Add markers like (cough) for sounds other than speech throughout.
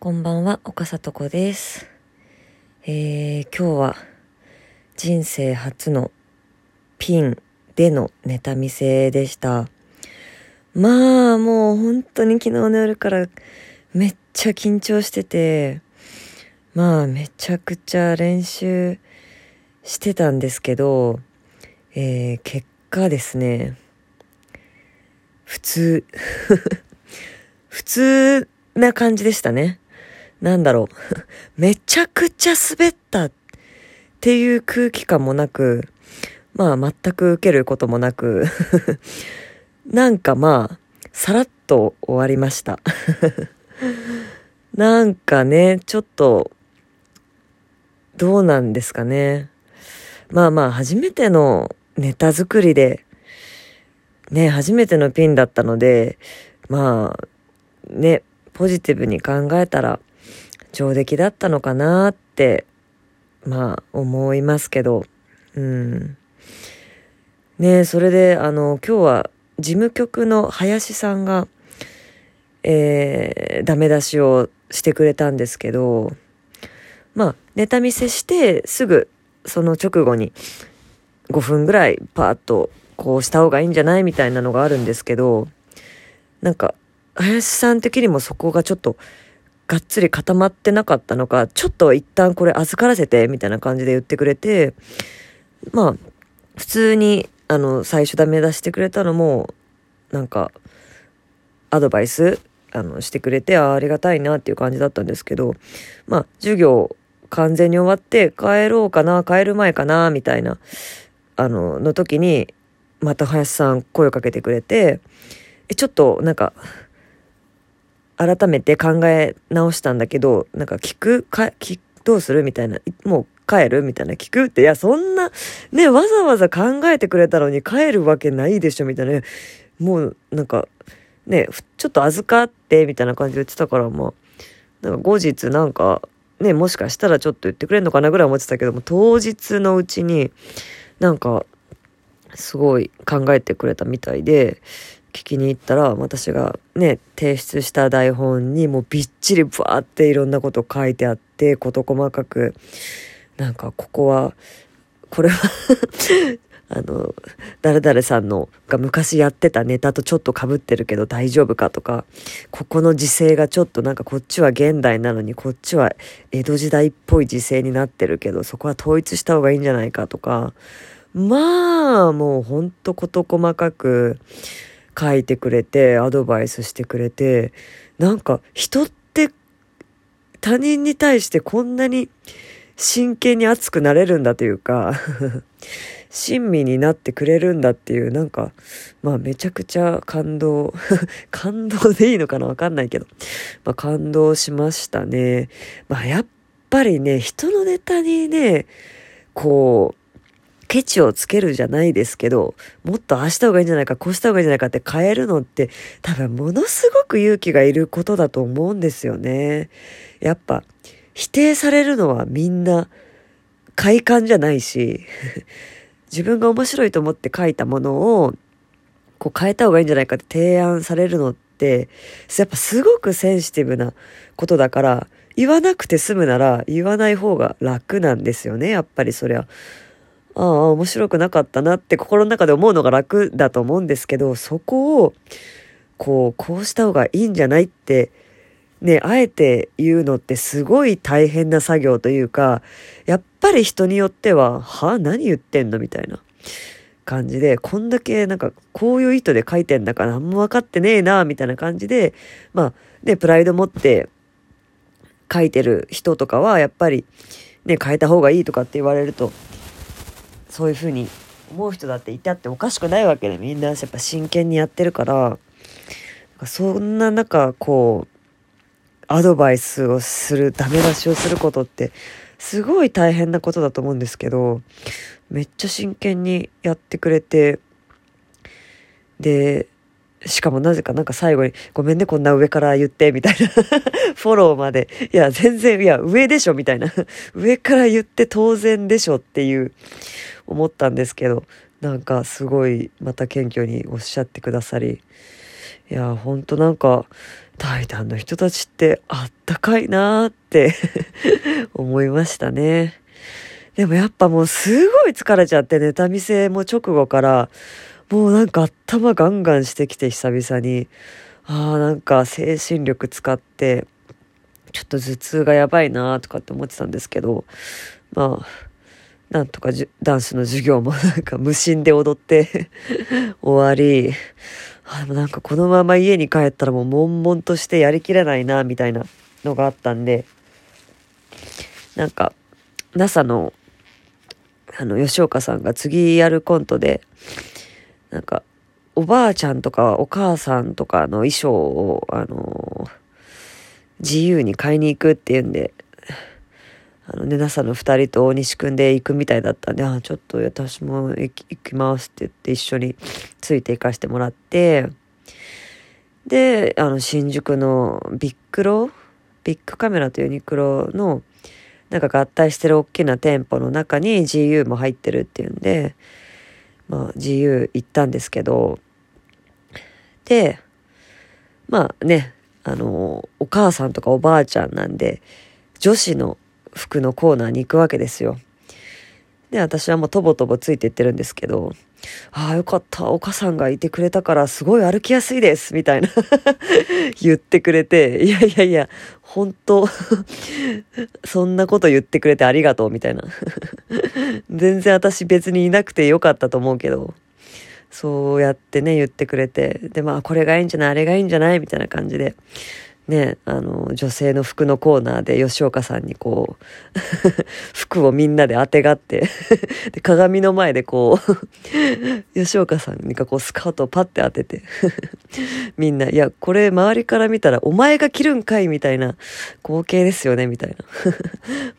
こんばんは、岡里子です。えー、今日は人生初のピンでのネタ見せでした。まあ、もう本当に昨日の夜からめっちゃ緊張してて、まあ、めちゃくちゃ練習してたんですけど、えー、結果ですね、普通、(laughs) 普通な感じでしたね。なんだろう。(laughs) めちゃくちゃ滑ったっていう空気感もなく、まあ全く受けることもなく、(laughs) なんかまあ、さらっと終わりました。(laughs) なんかね、ちょっと、どうなんですかね。まあまあ、初めてのネタ作りで、ね、初めてのピンだったので、まあ、ね、ポジティブに考えたら上出来だったのかなって、まあ思いますけど、うん。ねそれで、あの、今日は事務局の林さんが、えー、ダメ出しをしてくれたんですけど、まあ、ネタ見せして、すぐ、その直後に、5分ぐらいパーッと、こうした方がいいんじゃないみたいなのがあるんですけど、なんか、林さん的にもそこがちょっと、がっつり固まってなかったのか、ちょっと一旦これ預からせて、みたいな感じで言ってくれて、まあ、普通に、あの、最初ダメ出してくれたのも、なんか、アドバイス、あの、してくれて、ああ、りがたいなっていう感じだったんですけど、まあ、授業完全に終わって帰ろうかな、帰る前かな、みたいな、あの、の時に、また林さん声をかけてくれて、え、ちょっと、なんか、改めて考え直したんだけど、なんか聞くか、聞、どうするみたいな、もう帰るみたいな聞くって、いや、そんな、ね、わざわざ考えてくれたのに帰るわけないでしょ、みたいな。もう、なんか、ね、ちょっと預かって、みたいな感じで言ってたから、まあ、なんか後日なんか、ね、もしかしたらちょっと言ってくれんのかなぐらい思ってたけども、当日のうちに、なんか、すごい考えてくれたみたいで、聞きに行ったら私がね提出した台本にもうびっちりブワーっていろんなこと書いてあって事細かく。なんかここはこれは (laughs) あの誰々さんのが昔やってたネタとちょっと被ってるけど大丈夫かとかここの時勢がちょっとなんかこっちは現代なのにこっちは江戸時代っぽい時勢になってるけどそこは統一した方がいいんじゃないかとか。まあもうほんと事細かく書いてくれてアドバイスしてくれてなんか人って他人に対してこんなに真剣に熱くなれるんだというか (laughs) 親身になってくれるんだっていうなんかまあめちゃくちゃ感動 (laughs) 感動でいいのかなわかんないけど、まあ、感動しましたね。まあやっぱりね人のネタにねこうケチをつけるじゃないですけど、もっとああした方がいいんじゃないか、こうした方がいいんじゃないかって変えるのって多分ものすごく勇気がいることだと思うんですよね。やっぱ否定されるのはみんな快感じゃないし、(laughs) 自分が面白いと思って書いたものをこう変えた方がいいんじゃないかって提案されるのって、やっぱすごくセンシティブなことだから、言わなくて済むなら言わない方が楽なんですよね、やっぱりそりゃ。ああ、面白くなかったなって心の中で思うのが楽だと思うんですけど、そこを、こう、こうした方がいいんじゃないって、ね、あえて言うのってすごい大変な作業というか、やっぱり人によっては、はあ、何言ってんのみたいな感じで、こんだけなんかこういう意図で書いてんだから何も分かってねえな、みたいな感じで、まあ、ね、プライド持って書いてる人とかは、やっぱり、ね、変えた方がいいとかって言われると、そういうふうに思う人だっていたっておかしくないわけでみんなやっぱ真剣にやってるから。そんな中こうアドバイスをするダメ出しをすることってすごい大変なことだと思うんですけどめっちゃ真剣にやってくれて。でしかもなぜかなんか最後に「ごめんねこんな上から言って」みたいな。(laughs) フォローまで。いや全然いや上でしょみたいな。(laughs) 上から言って当然でしょっていう思ったんですけど。なんかすごいまた謙虚におっしゃってくださり。いやほんとなんかタイタンの人たちってあったかいなーって。(laughs) 思いましたね。でもやっぱもうすごい疲れちゃってネタ見せも直後から。もうなんか頭ガンガンしてきて久々に。ああなんか精神力使ってちょっと頭痛がやばいなとかって思ってたんですけどまあなんとかダンスの授業もなんか無心で踊って (laughs) 終わり。あでもなんかこのまま家に帰ったらもう悶々としてやりきれないなみたいなのがあったんでなんか NASA のあの、吉岡さんが次やるコントで、なんか、おばあちゃんとかお母さんとかの衣装を、あの自由に買いに行くっていうんで、あの、ねなさの二人と大西くんで行くみたいだったんで、あ、ちょっと私も行きますって言って一緒について行かしてもらって、で、あの、新宿のビックロビッグカメラとユニクロのなんか合体してる大きな店舗の中に GU も入ってるっていうんで、まあ GU 行ったんですけど、で、まあね、あの、お母さんとかおばあちゃんなんで、女子の服のコーナーに行くわけですよ。で、私はもうとぼとぼついていってるんですけど、ああ、よかった。お母さんがいてくれたからすごい歩きやすいです。みたいな (laughs) 言ってくれて、いやいやいや、本当 (laughs) そんなこと言ってくれてありがとう。みたいな (laughs) 全然私別にいなくてよかったと思うけど、そうやってね、言ってくれて、で、まあ、これがいいんじゃないあれがいいんじゃないみたいな感じで、ね、あの、女性の服のコーナーで吉岡さんにこう (laughs) 服をみんなで当てがって、(laughs) 鏡の前でこう (laughs) 吉岡さんにかこうスカートをパッて当ててみんな、いや、これ周りから見たらお前が着るんかいみたいな光景ですよね、みたいな。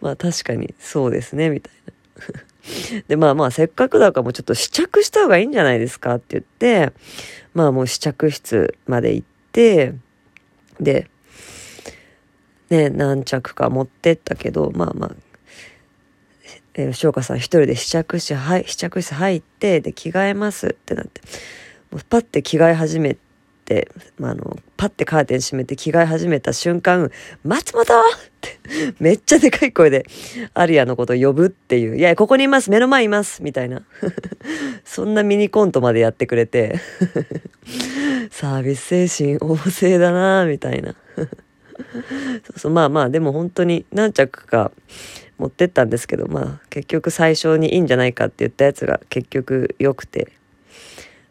まあ確かにそうですね、みたいな。で、まあまあ、せっかくだからもうちょっと試着した方がいいんじゃないですかって言って、まあもう試着室まで行って、で、ね、何着か持ってったけど、まあまあ、えー、吉岡さん一人で試着室、はい、試着室入って、で、着替えますってなって、もうパッて着替え始めて、まあ、あの、パッてカーテン閉めて着替え始めた瞬間、松本ってめっちゃでかい声で、アリアのこと呼ぶっていう、いや、ここにいます、目の前います、みたいな。(laughs) そんなミニコントまでやってくれて (laughs) サービス精神旺盛だなみたいな (laughs) そうそう、まあまあ、でも本当に何着か持ってったんですけど、まあ結局最初にいいんじゃないかって言ったやつが結局良くて、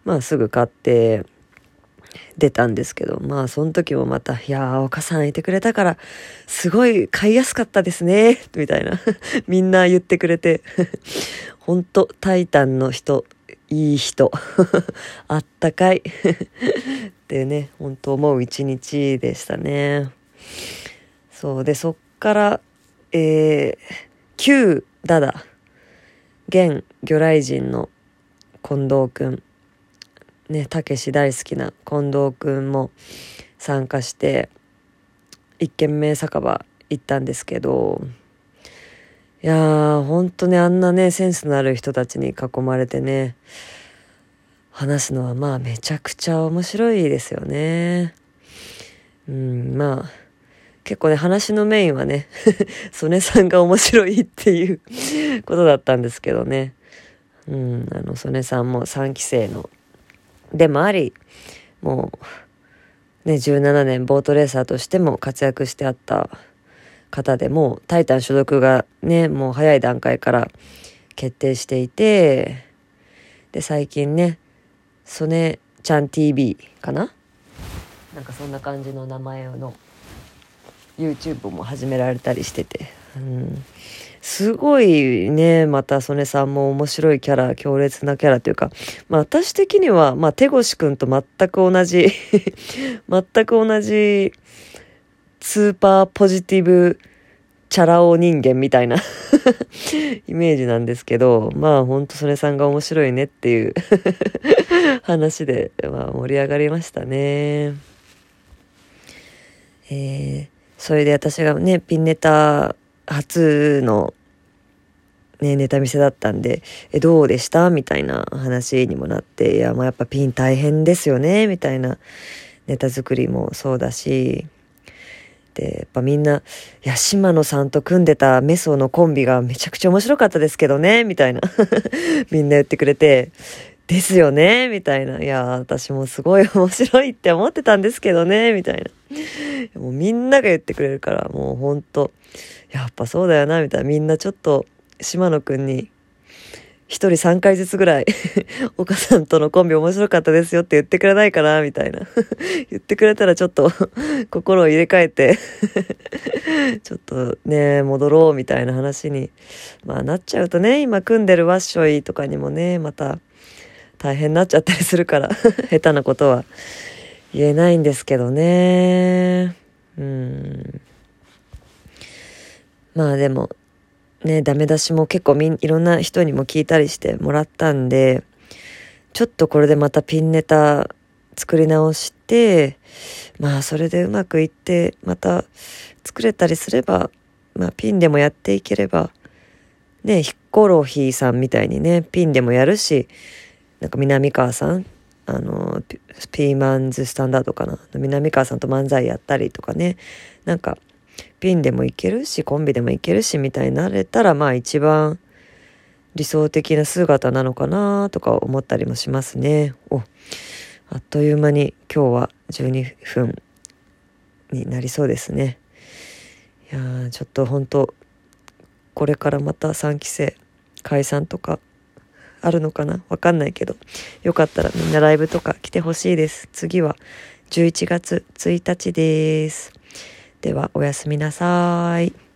まあすぐ買って出たんですけど、まあその時もまた、いやー、お母さんいてくれたから、すごい買いやすかったですね、みたいな。(laughs) みんな言ってくれて、ほんと、タイタンの人、いい人。(laughs) あったかい。ってね、本当思う一日でしたね。そう。でそっからえー、旧ダダ現魚雷人の近藤くん。ねたけし大好きな近藤くんも参加して一軒目酒場行ったんですけどいやーほんとねあんなねセンスのある人たちに囲まれてね話すのはまあめちゃくちゃ面白いですよね。うんまあ結構ね、話のメインはね、(laughs) 曽根さんが面白いっていう (laughs) ことだったんですけどね。うん、あの、曽根さんも3期生の、でもあり、もう、ね、17年ボートレーサーとしても活躍してあった方でも、タイタン所属がね、もう早い段階から決定していて、で、最近ね、曽根ちゃん TV かな？なんかそんな感じの名前の YouTube も始められたりしてて、うん、すごいねまた曽根さんも面白いキャラ強烈なキャラというか、まあ、私的には、まあ、手越くんと全く同じ (laughs) 全く同じスーパーポジティブチャラ男人間みたいな (laughs) イメージなんですけど、まあほんと曽根さんが面白いねっていう (laughs) 話で、まあ、盛り上がりましたね。えーそれで私がね、ピンネタ初のね、ネタ見せだったんで、え、どうでした？みたいな話にもなって、いや、まあやっぱピン大変ですよね？みたいな。ネタ作りもそうだし、で、やっぱみんな、いや、島野さんと組んでたメソのコンビがめちゃくちゃ面白かったですけどね、みたいな。(laughs) みんな言ってくれて、ですよね、みたいな。いや、私もすごい面白いって思ってたんですけどね、みたいな。もうみんなが言ってくれるから、もうほんと、やっぱそうだよな、みたいな。みんなちょっと、島野くんに一人三回ずつぐらい (laughs) 岡さんとのコンビ面白かったですよって言ってくれないかなみたいな (laughs) 言ってくれたらちょっと (laughs) 心を入れ替えてちょっとね、戻ろうみたいな話に、まあなっちゃうとね、今組んでるワッショイとかにもね、また大変になっちゃったりするから (laughs) 下手なことは言えないんですけどね。うん。まあでも、ね、ダメ出しも結構み、いろんな人にも聞いたりしてもらったんで、ちょっとこれでまたピンネタ作り直して、まあそれでうまくいって、また作れたりすれば、まあピンでもやっていければ、ね、ヒコロヒーさんみたいにね、ピンでもやるし、なんか南川さん、あの、ピーマンズスタンダードかな？南川さんと漫才やったりとかね、なんかピンでもいけるし、コンビでもいけるし、みたいになれたら、まあ一番理想的な姿なのかなとか思ったりもしますね。お、あっという間に今日は12分になりそうですね。いや、ちょっと本当これからまた3期生解散とかあるのかな？わかんないけど、よかったらみんなライブとか来てほしいです。次は11月1日です。ではおやすみなさい。